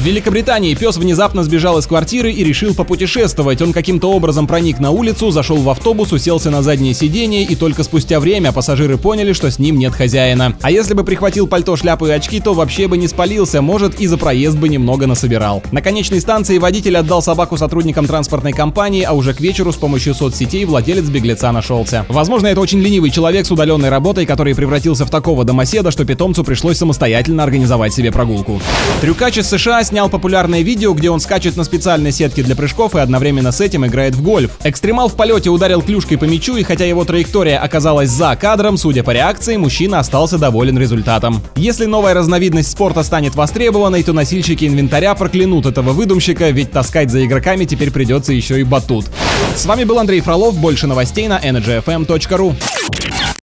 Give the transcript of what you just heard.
В Великобритании пес внезапно сбежал из квартиры и решил попутешествовать. Он каким-то образом проник на улицу, зашел в автобус, уселся на заднее сиденье и только спустя время пассажиры поняли, что с ним нет хозяина. А если бы прихватил пальто, шляпу и очки, то вообще бы не спалился, может и за проезд бы немного насобирал. На конечной станции водитель отдал собаку сотрудникам транспортной компании, а уже к вечеру с помощью соцсетей владелец беглеца нашелся. Возможно, это очень ленивый человек с удаленной работой, который превратился в такого домоседа, что питомцу пришлось самостоятельно организовать себе прогулку. Трюкач из США снял популярное видео, где он скачет на специальной сетке для прыжков и одновременно с этим играет в гольф. Экстремал в полете ударил клюшкой по мячу, и хотя его траектория оказалась за кадром, судя по реакции, мужчина остался доволен результатом. Если новая разновидность спорта станет востребованной, то носильщики инвентаря проклянут этого выдумщика, ведь таскать за игроками теперь придется еще и батут. С вами был Андрей Фролов, больше новостей на energyfm.ru.